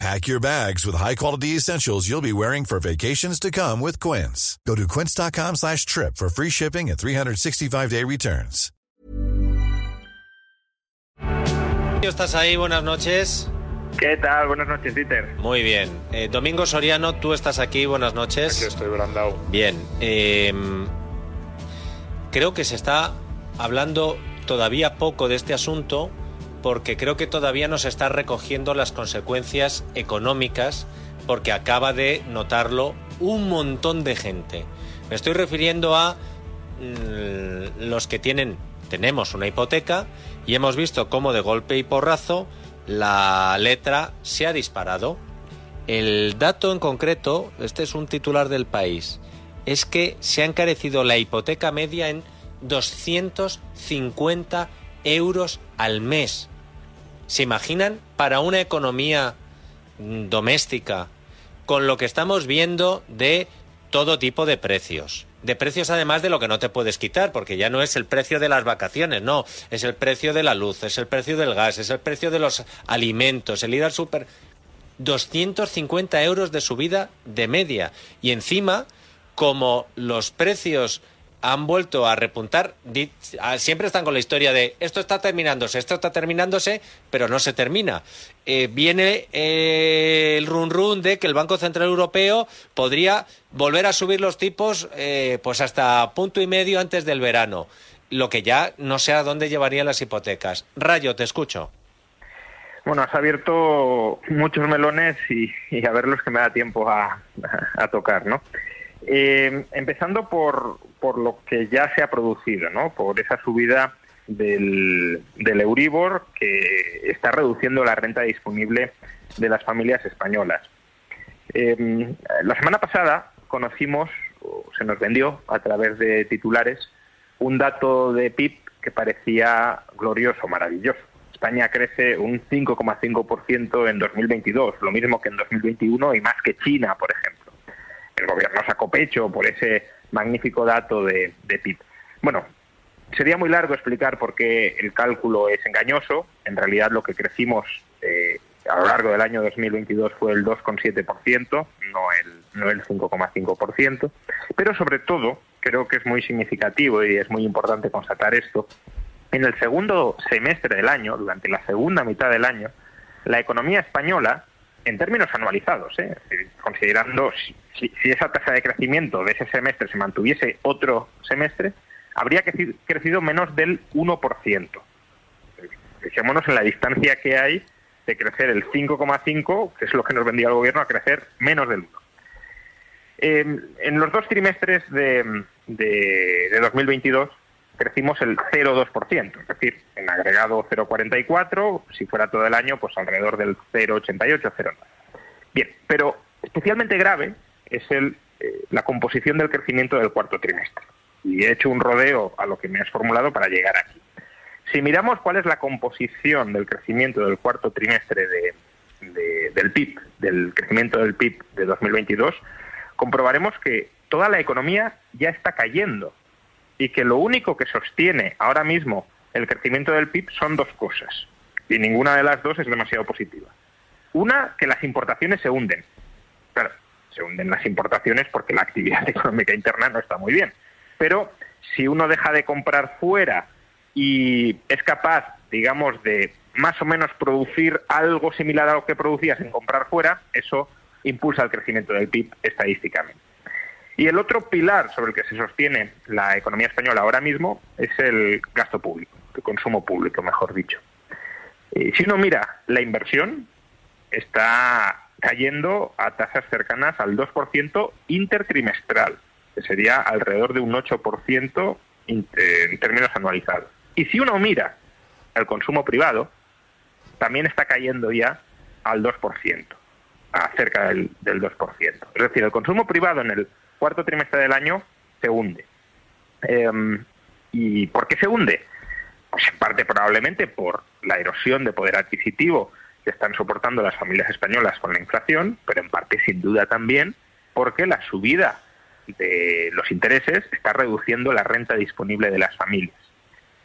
Pack your bags with high-quality essentials you'll be wearing for vacations to come with Quince. Go to quince.com slash trip for free shipping and 365-day returns. ¿Estás ahí? Buenas noches. ¿Qué tal? Buenas noches, Peter. Muy bien. Eh, Domingo Soriano, tú estás aquí. Buenas noches. Aquí estoy, Brandao. Bien. eh, creo que se está hablando todavía poco de este asunto porque creo que todavía no se están recogiendo las consecuencias económicas porque acaba de notarlo un montón de gente. Me estoy refiriendo a mm, los que tienen, tenemos una hipoteca y hemos visto cómo de golpe y porrazo la letra se ha disparado. El dato en concreto, este es un titular del país, es que se ha encarecido la hipoteca media en 250 euros al mes. ¿Se imaginan para una economía mm, doméstica con lo que estamos viendo de todo tipo de precios? De precios además de lo que no te puedes quitar, porque ya no es el precio de las vacaciones, no, es el precio de la luz, es el precio del gas, es el precio de los alimentos, el ir al súper. 250 euros de subida de media. Y encima, como los precios han vuelto a repuntar, siempre están con la historia de esto está terminándose, esto está terminándose, pero no se termina. Eh, viene eh, el run run de que el Banco Central Europeo podría volver a subir los tipos eh, pues hasta punto y medio antes del verano, lo que ya no sé a dónde llevarían las hipotecas. Rayo, te escucho. Bueno, has abierto muchos melones y, y a ver los que me da tiempo a, a tocar, ¿no? Eh, empezando por, por lo que ya se ha producido, ¿no? Por esa subida del, del Euribor que está reduciendo la renta disponible de las familias españolas. Eh, la semana pasada conocimos, o se nos vendió a través de titulares, un dato de PIB que parecía glorioso, maravilloso. España crece un 5,5% en 2022, lo mismo que en 2021 y más que China, por ejemplo. El gobierno sacó pecho por ese magnífico dato de, de PIB. Bueno, sería muy largo explicar por qué el cálculo es engañoso. En realidad lo que crecimos eh, a lo largo del año 2022 fue el 2,7%, no el, no el 5,5%. Pero sobre todo, creo que es muy significativo y es muy importante constatar esto, en el segundo semestre del año, durante la segunda mitad del año, la economía española, en términos anualizados, ¿eh? Considerando si, si- esa tasa de crecimiento de ese semestre se mantuviese otro semestre, habría creci- crecido menos del 1%. Fijémonos en la distancia que hay de crecer el 5,5, que es lo que nos vendía el gobierno, a crecer menos del 1. Eh, en los dos trimestres de, de- de 2022 crecimos el 0,2%, es decir, en agregado 0,44, si fuera todo el año, pues alrededor del 0,88, 0,9. Bien, pero especialmente grave es el, eh, la composición del crecimiento del cuarto trimestre. Y he hecho un rodeo a lo que me has formulado para llegar aquí. Si miramos cuál es la composición del crecimiento del cuarto trimestre de- de- del PIB, del crecimiento del PIB de 2022, comprobaremos que toda la economía ya está cayendo y que lo único que sostiene ahora mismo el crecimiento del PIB son dos cosas. Y ninguna de las dos es demasiado positiva. Una, que las importaciones se hunden. Claro, se hunden las importaciones porque la actividad económica interna no está muy bien. Pero si uno deja de comprar fuera y es capaz, digamos, de más o menos producir algo similar a lo que producías en comprar fuera, eso impulsa el crecimiento del PIB estadísticamente. Y el otro pilar sobre el que se sostiene la economía española ahora mismo es el gasto público, el consumo público, mejor dicho. Eh, si uno mira la inversión, está cayendo a tasas cercanas al 2% intertrimestral, que sería alrededor de un 8% in- eh, en términos anualizados. Y si uno mira el consumo privado, también está cayendo ya al 2%, a cerca del, del 2%. Es decir, el consumo privado en el cuarto trimestre del año se hunde. Em, ¿Y por qué se hunde? Pues en parte probablemente por la erosión de poder adquisitivo que están soportando las familias españolas con la inflación, pero en parte sin duda también porque la subida de los intereses está reduciendo la renta disponible de las familias.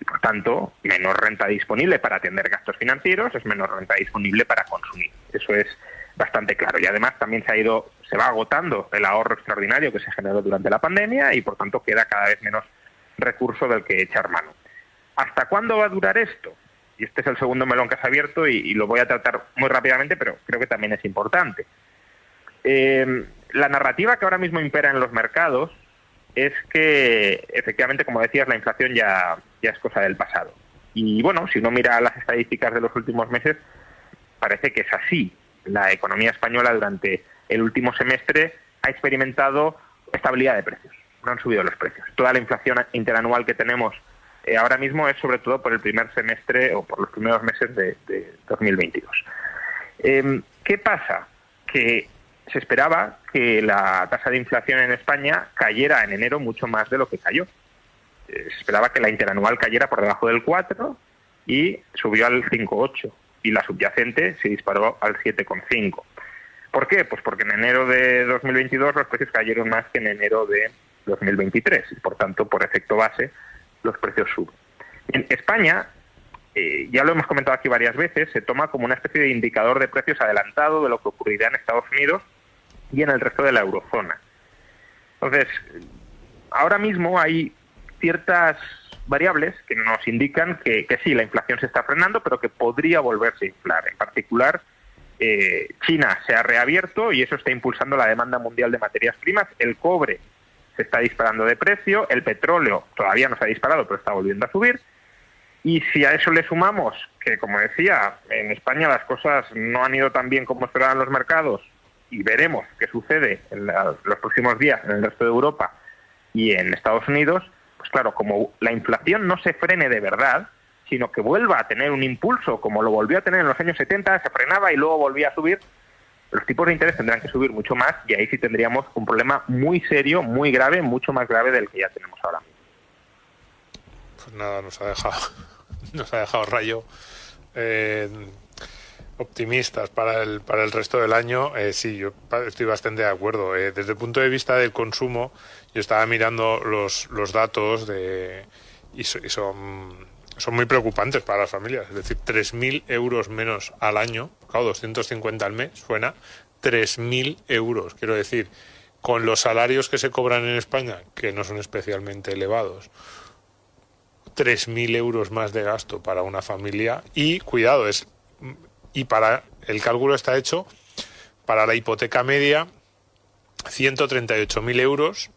Y por tanto, menos renta disponible para atender gastos financieros es menos renta disponible para consumir. Eso es bastante claro. Y además también se ha ido, se va agotando el ahorro extraordinario que se generó durante la pandemia y por tanto queda cada vez menos recurso del que echar mano. ¿Hasta cuándo va a durar esto? Y este es el segundo melón que has abierto y, lo voy a tratar muy rápidamente, pero creo que también es importante. Eh, la narrativa que ahora mismo impera en los mercados es que, efectivamente, como decías, la inflación ya, ya es cosa del pasado. Y bueno, si uno mira las estadísticas de los últimos meses, parece que es así. La economía española durante el último semestre ha experimentado estabilidad de precios, no han subido los precios. Toda la inflación interanual que tenemos eh, ahora mismo es sobre todo por el primer semestre o por los primeros meses de, 2022. Em, ¿Qué pasa? Que se esperaba que la tasa de inflación en España cayera en enero mucho más de lo que cayó. Eh, se esperaba que la interanual cayera por debajo del 4 y subió al 5,8 y la subyacente se disparó al 7,5. ¿Por qué? Pues porque en enero de 2022 los precios cayeron más que en enero de 2023 y por tanto, por efecto base, los precios suben. En España, eh, ya lo hemos comentado aquí varias veces, se toma como una especie de indicador de precios adelantado de lo que ocurrirá en Estados Unidos y en el resto de la eurozona. Entonces, ahora mismo hay ciertas variables que nos indican que, sí, la inflación se está frenando, pero que podría volverse a inflar. En particular, eh, China se ha reabierto y eso está impulsando la demanda mundial de materias primas. El cobre se está disparando de precio, el petróleo todavía no se ha disparado, pero está volviendo a subir. Y si a eso le sumamos que, como decía, en España las cosas no han ido tan bien como esperaban los mercados y veremos qué sucede en los próximos días en el resto de Europa y en Estados Unidos, claro, como la inflación no se frene de verdad, sino que vuelva a tener un impulso como lo volvió a tener en los años 70, se frenaba y luego volvía a subir, los tipos de interés tendrán que subir mucho más y ahí sí tendríamos un problema muy serio, muy grave, mucho más grave del que ya tenemos ahora. Pues nada, nos ha dejado, nos ha dejado rayo. Eh, optimistas para el, para el resto del año, eh, sí, yo estoy bastante de acuerdo. Eh, desde el punto de vista del consumo, yo estaba mirando los, los datos de, y, son, son muy preocupantes para las familias. Es decir, 3.000 euros menos al año, claro, 250 al mes, suena, 3.000 euros. Quiero decir, con los salarios que se cobran en España, que no son especialmente elevados, 3.000 euros más de gasto para una familia y, cuidado, es y para el cálculo está hecho para la hipoteca media 138.000 euros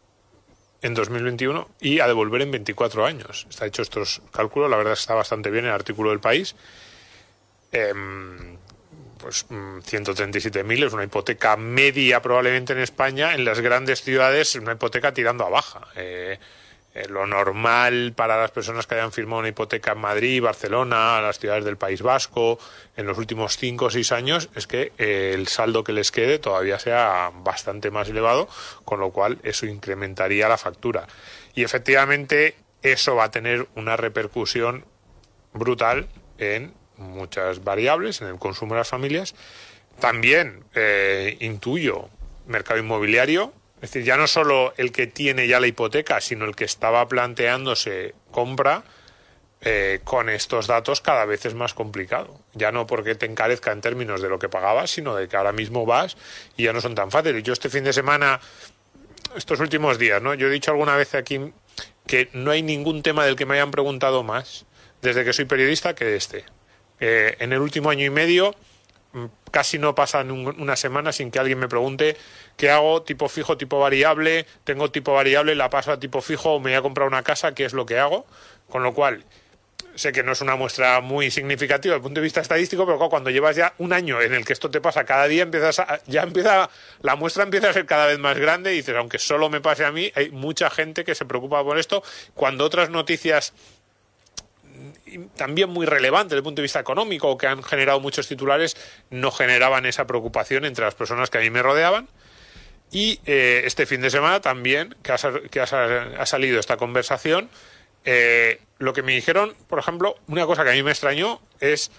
en 2021 y a devolver en 24 años. Está hecho estos cálculos, la verdad está bastante bien el artículo del país. Eh, pues 137.000 mm, es una hipoteca media probablemente en España, en las grandes ciudades una hipoteca tirando a baja. Eh, eh, lo normal para las personas que hayan firmado una hipoteca en Madrid, Barcelona, las ciudades del País Vasco, en los últimos cinco o seis años, es que eh, el saldo que les quede todavía sea bastante más elevado, con lo cual eso incrementaría la factura. Y efectivamente eso va a tener una repercusión brutal en muchas variables, en el consumo de las familias. También eh, intuyo mercado inmobiliario, es decir, ya no solo el que tiene ya la hipoteca, sino el que estaba planteándose compra, eh, con estos datos cada vez es más complicado. Ya no porque te encarezca en términos de lo que pagabas, sino de que ahora mismo vas y ya no son tan fáciles. Yo este fin de semana, estos últimos días, ¿no? Yo he dicho alguna vez aquí que no hay ningún tema del que me hayan preguntado más desde que soy periodista que este. Eh, en el último año y medio casi no pasa una semana sin que alguien me pregunte ¿Qué hago? Tipo fijo, tipo variable, tengo tipo variable, la paso a tipo fijo me voy a comprar una casa, ¿qué es lo que hago? Con lo cual, sé que no es una muestra muy significativa desde el punto de vista estadístico, pero cuando llevas ya un año en el que esto te pasa cada día, empiezas ya empieza, la muestra empieza a ser cada vez más grande y dices, aunque solo me pase a mí, hay mucha gente que se preocupa por esto, cuando otras noticias también muy relevantes desde el punto de vista económico, que han generado muchos titulares, no generaban esa preocupación entre las personas que a mí me rodeaban. Y eh, este fin de semana también, que, ha, salido esta conversación, Eh, lo que me dijeron, por ejemplo, una cosa que a mí me extrañó es,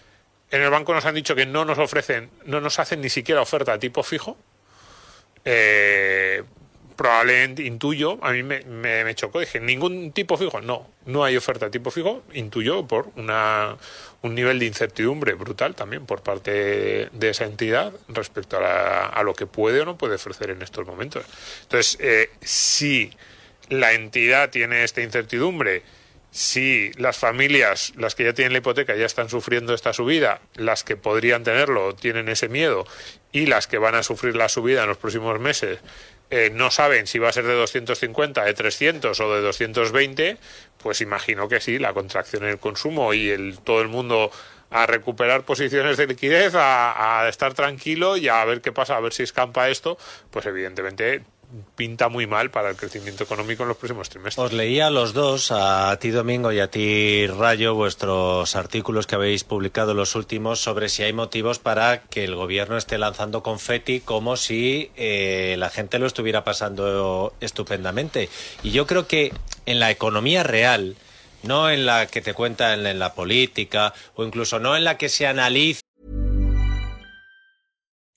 en el banco nos han dicho que no nos ofrecen, no nos hacen ni siquiera oferta a tipo fijo. Eh, probablemente intuyo, a mí me, me, chocó, dije, ningún tipo fijo, no, no hay oferta tipo fijo, intuyo por una, un nivel de incertidumbre brutal también por parte de esa entidad respecto a, a lo que puede o no puede ofrecer en estos momentos. Entonces, eh, si la entidad tiene esta incertidumbre, si las familias, las que ya tienen la hipoteca, ya están sufriendo esta subida, las que podrían tenerlo tienen ese miedo y las que van a sufrir la subida en los próximos meses eh, no saben si va a ser de 250, de 300 o de 220, pues imagino que sí, la contracción en el consumo y el, todo el mundo a recuperar posiciones de liquidez, a, a, estar tranquilo y a ver qué pasa, a ver si escampa esto, pues evidentemente pinta muy mal para el crecimiento económico en los próximos trimestres. Os leía a los dos, a ti Domingo y a ti Rayo, vuestros artículos que habéis publicado los últimos sobre si hay motivos para que el gobierno esté lanzando confeti como si eh, la gente lo estuviera pasando estupendamente. Y yo creo que en la economía real, no en la que te cuentan en la política o incluso no en la que se analiza.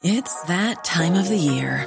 It's that time of the year.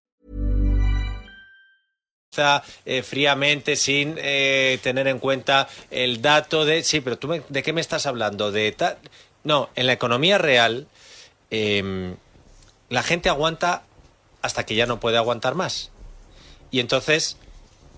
Eh, fríamente sin eh, tener en cuenta el dato de sí, pero tú me, de qué me estás hablando de tal. No, en la economía real eh, la gente aguanta hasta que ya no puede aguantar más y entonces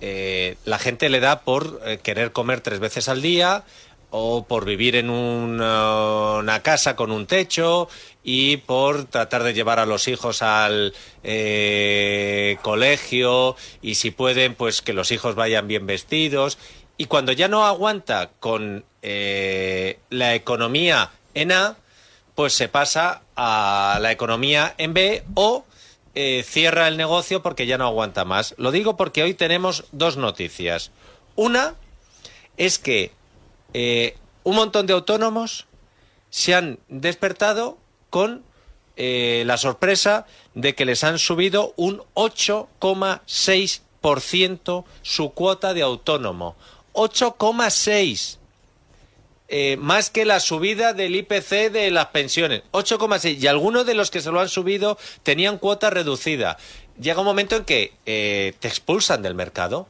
eh, la gente le da por querer comer tres veces al día o por vivir en una, una casa con un techo y por tratar de llevar a los hijos al eh, colegio y si pueden pues que los hijos vayan bien vestidos y cuando ya no aguanta con eh, la economía en A pues se pasa a la economía en B o eh, cierra el negocio porque ya no aguanta más. Lo digo porque hoy tenemos dos noticias. Una es que eh, un montón de autónomos se han despertado con eh, la sorpresa de que les han subido un 8,6% su cuota de autónomo. 8,6%. Eh, más que la subida del IPC de las pensiones. 8,6. Y algunos de los que se lo han subido tenían cuota reducida. Llega un momento en que te expulsan del mercado.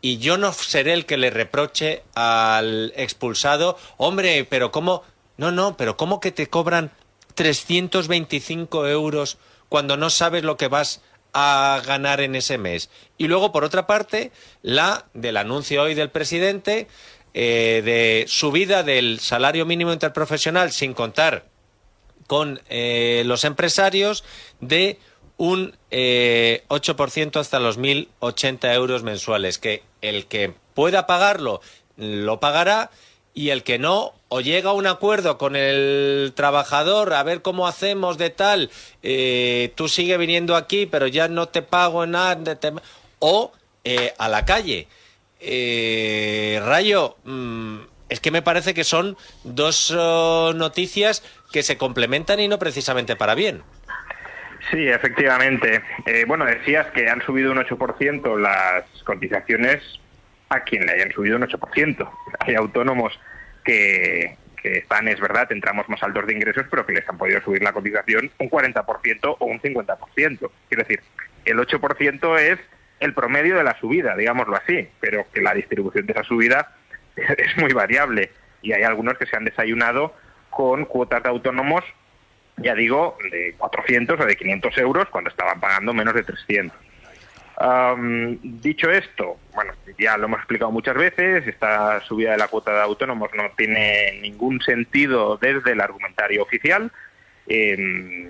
Y yo no seré el que le reproche al expulsado, hombre, pero ¿cómo? No, no, pero ¿cómo que te cobran 325 euros cuando no sabes lo que vas a ganar en ese mes? Y luego, por otra parte, la del anuncio hoy del presidente eh, de subida del salario mínimo interprofesional sin contar con eh, los empresarios de un eh, 8% hasta los 1.080 euros mensuales, que el que pueda pagarlo lo pagará y el que no, o llega a un acuerdo con el trabajador, a ver cómo hacemos de tal, eh, tú sigue viniendo aquí, pero ya no te pago nada, o eh, a la calle. Eh, Rayo, mm, es que me parece que son dos oh, noticias que se complementan y no precisamente para bien. Sí, efectivamente. bueno, decías que han subido un 8% las cotizaciones a quien le hayan subido un 8%. Hay autónomos que, están, es verdad, entramos más altos de ingresos, pero que les han podido subir la cotización un 40% o un 50%. Quiero decir, el 8% es el promedio de la subida, digámoslo así, pero que la distribución de esa subida es muy variable y hay algunos que se han desayunado con cuotas de autónomos, ya digo, de 400 o de 500 euros cuando estaban pagando menos de 300 dicho esto, bueno, ya lo hemos explicado muchas veces, esta subida de la cuota de autónomos no tiene ningún sentido desde el argumentario oficial. Em,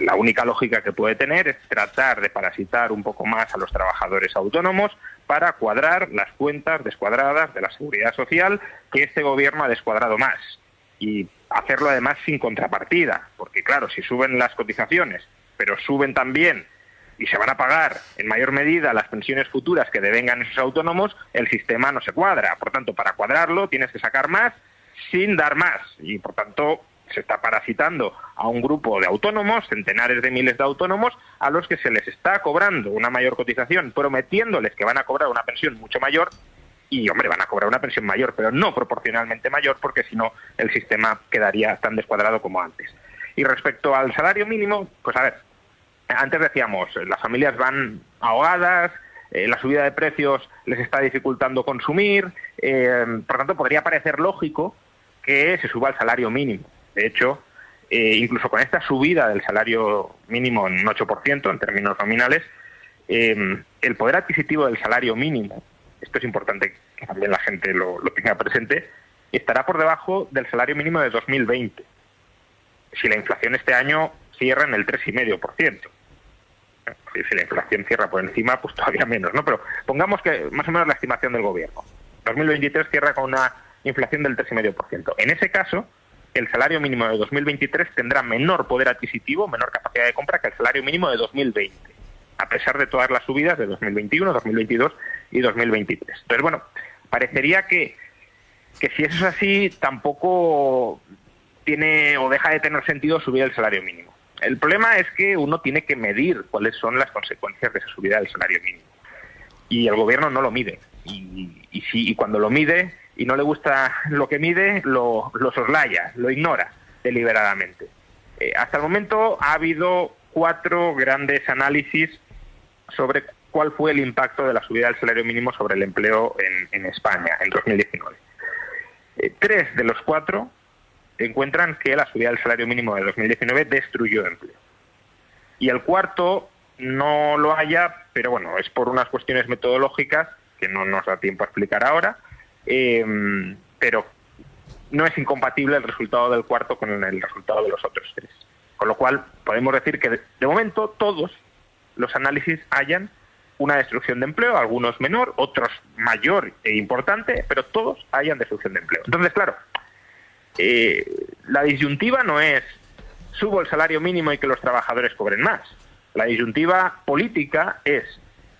la única lógica que puede tener es tratar de parasitar un poco más a los trabajadores autónomos para cuadrar las cuentas descuadradas de la seguridad social que este gobierno ha descuadrado más. Y hacerlo además sin contrapartida, porque claro, si suben las cotizaciones, pero suben también y se van a pagar en mayor medida las pensiones futuras que devengan esos autónomos, el sistema no se cuadra. Por tanto, para cuadrarlo tienes que sacar más sin dar más y por tanto se está parasitando a un grupo de autónomos, centenares de miles de autónomos, a los que se les está cobrando una mayor cotización, prometiéndoles que van a cobrar una pensión mucho mayor y, hombre, van a cobrar una pensión mayor, pero no proporcionalmente mayor, porque si no el sistema quedaría tan descuadrado como antes. Y respecto al salario mínimo, pues a ver, antes decíamos, las familias van ahogadas, eh, la subida de precios les está dificultando consumir, eh, por tanto podría parecer lógico que se suba el salario mínimo. De hecho, eh, incluso con esta subida del salario mínimo en un 8% en términos nominales, el poder adquisitivo del salario mínimo, esto es importante que también la gente lo, tenga presente, estará por debajo del salario mínimo de 2020. Si la inflación este año cierra en el 3,5% si la inflación cierra por encima, pues todavía menos, ¿no? Pero pongamos que más o menos la estimación del gobierno. 2023 cierra con una inflación del 3,5%. En ese caso, el salario mínimo de 2023 tendrá menor poder adquisitivo, menor capacidad de compra que el salario mínimo de 2020, a pesar de todas las subidas de 2021, 2022 y 2023. Entonces, bueno, parecería que, que si eso es así, tampoco tiene o deja de tener sentido subir el salario mínimo. El problema es que uno tiene que medir cuáles son las consecuencias de esa subida del salario mínimo. Y el gobierno no lo mide. Y, y, cuando lo mide y no le gusta lo que mide, lo, soslaya, lo ignora deliberadamente. Eh, hasta el momento ha habido cuatro grandes análisis sobre cuál fue el impacto de la subida del salario mínimo sobre el empleo en, España en 2019. Eh, tres de los cuatro encuentran que la subida del salario mínimo de 2019 destruyó empleo. Y el cuarto no lo haya, pero bueno, es por unas cuestiones metodológicas que no nos da tiempo a explicar ahora, em, pero no es incompatible el resultado del cuarto con el resultado de los otros tres. Con lo cual, podemos decir que de, momento todos los análisis hayan una destrucción de empleo, algunos menor, otros mayor e importante, pero todos hayan destrucción de empleo. Entonces, claro, eh, la disyuntiva no es subo el salario mínimo y que los trabajadores cobren más. La disyuntiva política es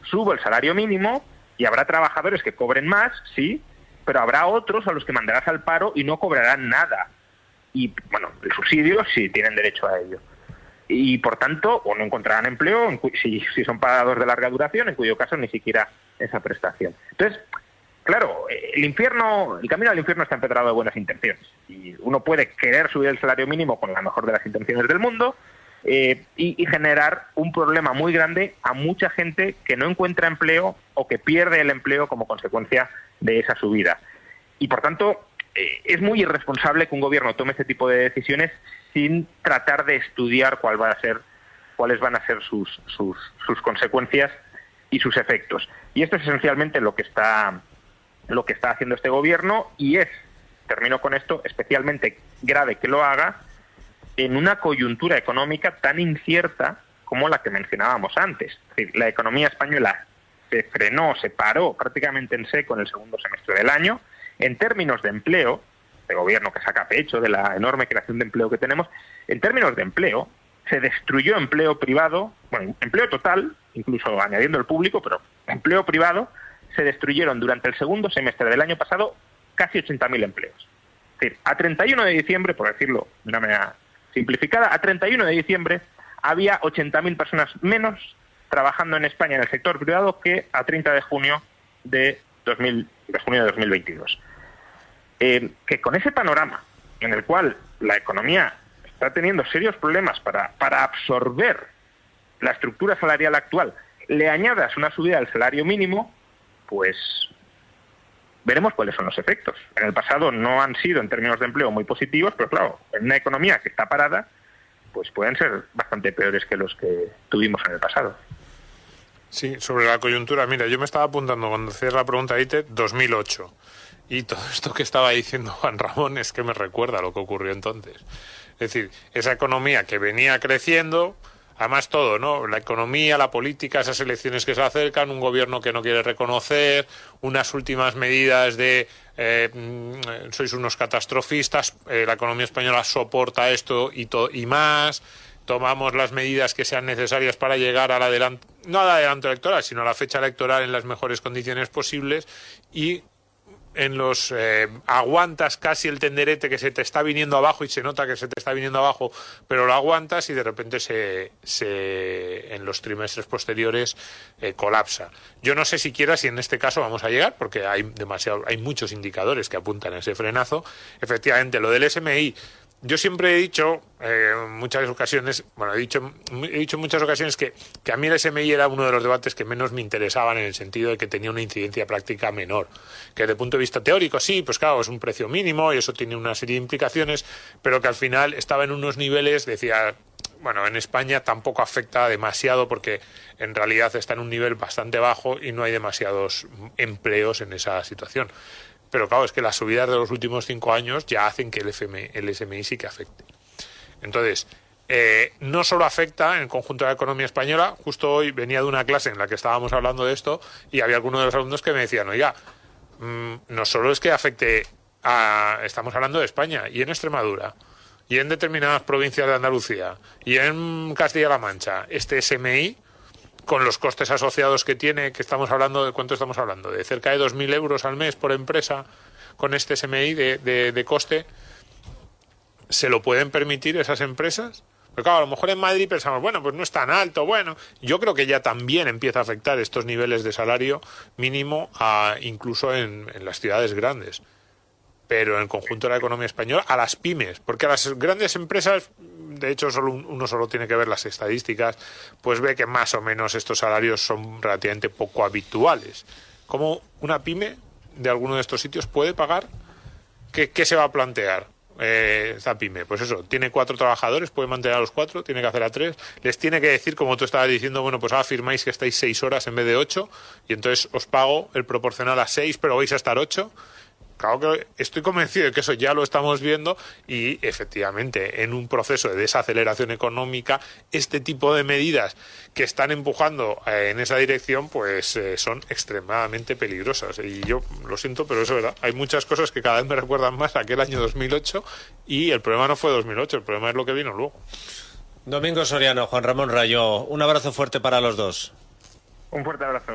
subo el salario mínimo y habrá trabajadores que cobren más, sí, pero habrá otros a los que mandarás al paro y no cobrarán nada. Y bueno, el subsidio sí tienen derecho a ello. Y por tanto, o no encontrarán empleo si, si son pagados de larga duración, en cuyo caso ni siquiera esa prestación. Entonces, claro, el infierno, el camino al infierno está empedrado de buenas intenciones. Y uno puede querer subir el salario mínimo con la mejor de las intenciones del mundo eh, y, generar un problema muy grande a mucha gente que no encuentra empleo o que pierde el empleo como consecuencia de esa subida. Y por tanto, eh, es muy irresponsable que un gobierno tome este tipo de decisiones sin tratar de estudiar cuál va a ser, cuáles van a ser sus, sus, sus consecuencias y sus efectos. Y esto es esencialmente lo que está lo que está haciendo este gobierno y es, termino con esto, especialmente grave que lo haga en una coyuntura económica tan incierta como la que mencionábamos antes. la economía española se frenó, se paró prácticamente en seco en el segundo semestre del año En términos de empleo, de gobierno que saca pecho de la enorme creación de empleo que tenemos, en términos de empleo, se destruyó empleo privado, bueno, empleo total, incluso añadiendo el público, pero empleo privado, se destruyeron durante el segundo semestre del año pasado casi 80.000 empleos. Es decir, a 31 de diciembre, por decirlo de una manera simplificada, a 31 de diciembre había 80.000 personas menos trabajando en España en el sector privado que a 30 de junio de, 2000, de junio de 2022. Eh, que con ese panorama en el cual la economía está teniendo serios problemas para, para absorber la estructura salarial actual, le añadas una subida del salario mínimo, pues veremos cuáles son los efectos. En el pasado no han sido en términos de empleo muy positivos, pero claro, en una economía que está parada, pues pueden ser bastante peores que los que tuvimos en el pasado. Sí, sobre la coyuntura, mira, yo me estaba apuntando cuando hacías la pregunta de 2008. Y todo esto que estaba diciendo Juan Ramón es que me recuerda lo que ocurrió entonces. Es decir, esa economía que venía creciendo, además todo, ¿no? La economía, la política, esas elecciones que se acercan, un gobierno que no quiere reconocer, unas últimas medidas de eh, mm, sois unos catastrofistas, eh, la economía española soporta esto y, y más, tomamos las medidas que sean necesarias para llegar al adelanto, no al adelanto electoral, sino a la fecha electoral en las mejores condiciones posibles y en los eh, aguantas casi el tenderete que se te está viniendo abajo y se nota que se te está viniendo abajo, pero lo aguantas y de repente se, se en los trimestres posteriores eh, colapsa. Yo no sé siquiera si en este caso vamos a llegar, porque hay demasiado, hay muchos indicadores que apuntan a ese frenazo. Efectivamente, lo del SMI yo siempre he dicho eh, en muchas ocasiones, bueno, he dicho, he dicho muchas ocasiones que, que, a mí el SMI era uno de los debates que menos me interesaban en el sentido de que tenía una incidencia práctica menor. Que desde el punto de vista teórico, sí, pues claro, es un precio mínimo y eso tiene una serie de implicaciones, pero que al final estaba en unos niveles, decía, bueno, en España tampoco afecta demasiado porque en realidad está en un nivel bastante bajo y no hay demasiados empleos en esa situación. Pero claro, es que las subidas de los últimos cinco años ya hacen que el, el SMI sí que afecte. Entonces, eh, no solo afecta en el conjunto de la economía española, justo hoy venía de una clase en la que estábamos hablando de esto y había algunos de los alumnos que me decían, oiga, mm, no solo es que afecte a, estamos hablando de España y en Extremadura y en determinadas provincias de Andalucía y en Castilla-La Mancha, este SMI con los costes asociados que tiene, que estamos hablando de cuánto estamos hablando, de cerca de 2.000 euros al mes por empresa con este SMI de, de, coste, ¿se lo pueden permitir esas empresas? Pero claro, a lo mejor en Madrid pensamos, bueno, pues no es tan alto, bueno, yo creo que ya también empieza a afectar estos niveles de salario mínimo a, incluso en las ciudades grandes pero en el conjunto de la economía española, a las pymes, porque a las grandes empresas, de hecho solo uno solo tiene que ver las estadísticas, pues ve que más o menos estos salarios son relativamente poco habituales. ¿Cómo una pyme de alguno de estos sitios puede pagar? ¿Qué, se va a plantear? Eh, esta pyme, pues eso, tiene cuatro trabajadores, puede mantener a los cuatro, tiene que hacer a tres, les tiene que decir, como tú estabas diciendo, bueno, pues afirmáis que estáis seis horas en vez de ocho, y entonces os pago el proporcional a seis, pero vais a estar ocho, Claro que estoy convencido de que eso ya lo estamos viendo y efectivamente en un proceso de desaceleración económica este tipo de medidas que están empujando eh, en esa dirección pues eh, son extremadamente peligrosas. Y yo lo siento pero eso es verdad. Hay muchas cosas que cada vez me recuerdan más a aquel año 2008 y el problema no fue 2008 el problema es lo que vino luego. Domingo Soriano Juan Ramón Rayo un abrazo fuerte para los dos. Un fuerte abrazo